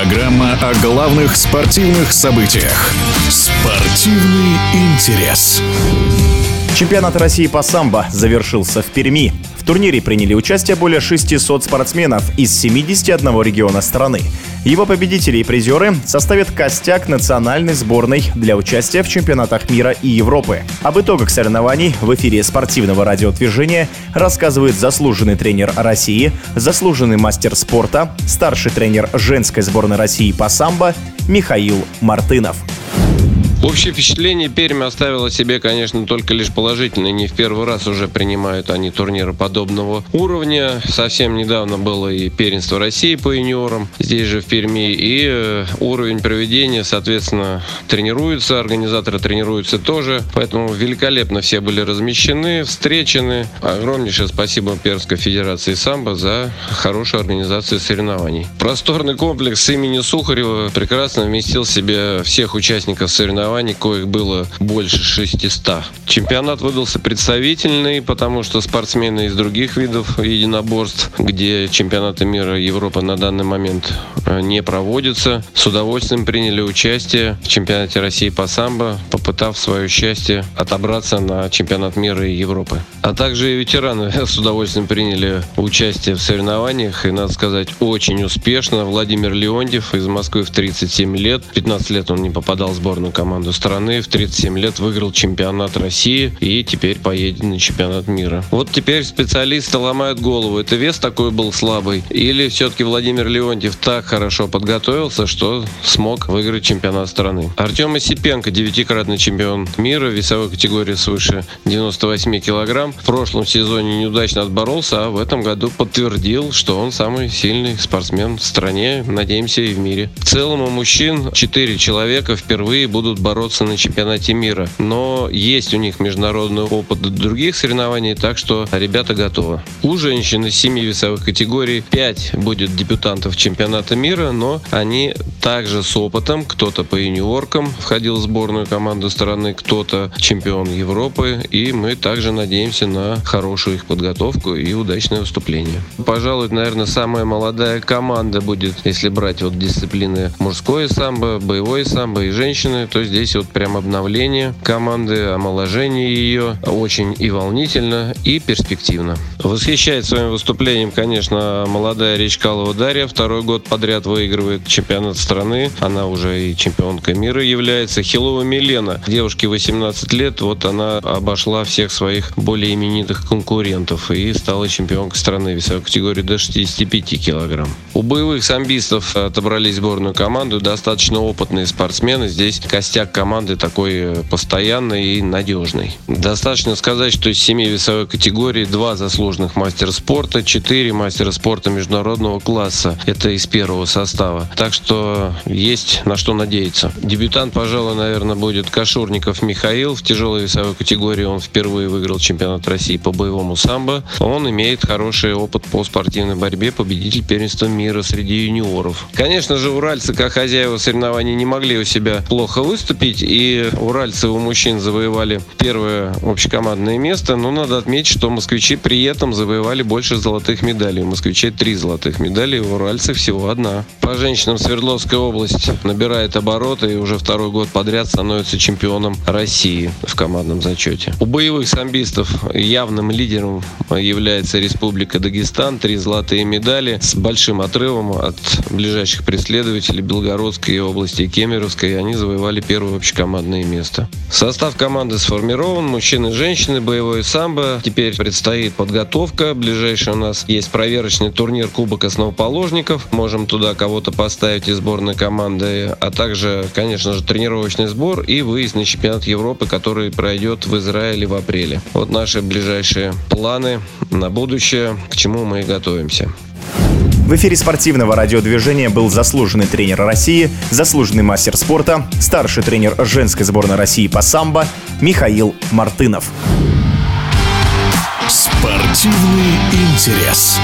Программа о главных спортивных событиях. Спортивный интерес. Чемпионат России по самбо завершился в Перми. Турнире приняли участие более 600 спортсменов из 71 региона страны. Его победители и призеры составят костяк национальной сборной для участия в чемпионатах мира и Европы. Об итогах соревнований в эфире спортивного радиодвижения рассказывает заслуженный тренер России, заслуженный мастер спорта, старший тренер женской сборной России по самбо Михаил Мартынов. Общее впечатление Пермь оставила себе, конечно, только лишь положительное. Не в первый раз уже принимают они турниры подобного уровня. Совсем недавно было и первенство России по юниорам здесь же в Перми. И э, уровень проведения, соответственно, тренируются. Организаторы тренируются тоже. Поэтому великолепно все были размещены, встречены. Огромнейшее спасибо Пермской Федерации самбо за хорошую организацию соревнований. Просторный комплекс имени Сухарева прекрасно вместил в себе всех участников соревнований соревнований, коих было больше 600. Чемпионат выдался представительный, потому что спортсмены из других видов единоборств, где чемпионаты мира Европы на данный момент э, не проводятся, с удовольствием приняли участие в чемпионате России по самбо, попытав свое счастье отобраться на чемпионат мира и Европы. А также и ветераны с удовольствием приняли участие в соревнованиях, и, надо сказать, очень успешно. Владимир Леонтьев из Москвы в 37 лет, 15 лет он не попадал в сборную команду команду страны. В 37 лет выиграл чемпионат России и теперь поедет на чемпионат мира. Вот теперь специалисты ломают голову. Это вес такой был слабый? Или все-таки Владимир Леонтьев так хорошо подготовился, что смог выиграть чемпионат страны? Артем Осипенко, девятикратный чемпион мира в весовой категории свыше 98 килограмм. В прошлом сезоне неудачно отборолся, а в этом году подтвердил, что он самый сильный спортсмен в стране, надеемся, и в мире. В целом у мужчин 4 человека впервые будут бороться на чемпионате мира. Но есть у них международный опыт других соревнований, так что ребята готовы. У женщин из семи весовых категорий 5 будет дебютантов чемпионата мира, но они также с опытом. Кто-то по юниоркам входил в сборную команду страны, кто-то чемпион Европы. И мы также надеемся на хорошую их подготовку и удачное выступление. Пожалуй, наверное, самая молодая команда будет, если брать вот дисциплины мужское самбо, боевое самбо и женщины, то есть здесь вот прям обновление команды, омоложение ее очень и волнительно, и перспективно. Восхищает своим выступлением, конечно, молодая Речкалова Дарья. Второй год подряд выигрывает чемпионат страны. Она уже и чемпионка мира является. Хилова Милена, девушке 18 лет, вот она обошла всех своих более именитых конкурентов и стала чемпионкой страны весовой категории до 65 килограмм. У боевых самбистов отобрали сборную команду, достаточно опытные спортсмены. Здесь костяк команды такой постоянный и надежный. Достаточно сказать, что из семи весовой категории два заслуженных мастера спорта, четыре мастера спорта международного класса. Это из первого состава. Так что есть на что надеяться. Дебютант, пожалуй, наверное, будет Кашурников Михаил. В тяжелой весовой категории он впервые выиграл чемпионат России по боевому самбо. Он имеет хороший опыт по спортивной борьбе, победитель первенства мира среди юниоров. Конечно же, уральцы, как хозяева соревнований, не могли у себя плохо выступить и уральцы у мужчин завоевали первое общекомандное место, но надо отметить, что москвичи при этом завоевали больше золотых медалей. У москвичей три золотых медали, у уральцев всего одна. По женщинам Свердловская область набирает обороты и уже второй год подряд становится чемпионом России в командном зачете. У боевых самбистов явным лидером является Республика Дагестан. Три золотые медали с большим отрывом от ближайших преследователей Белгородской области и Кемеровской. Они завоевали первое общекомандное место. Состав команды сформирован, мужчины и женщины, боевое самбо. Теперь предстоит подготовка. Ближайший у нас есть проверочный турнир Кубок основоположников. Можем туда кого-то поставить из сборной команды, а также, конечно же, тренировочный сбор и выезд на чемпионат Европы, который пройдет в Израиле в апреле. Вот наши ближайшие планы на будущее, к чему мы и готовимся. В эфире спортивного радиодвижения был заслуженный тренер России, заслуженный мастер спорта, старший тренер женской сборной России по самбо Михаил Мартынов. Спортивный интерес.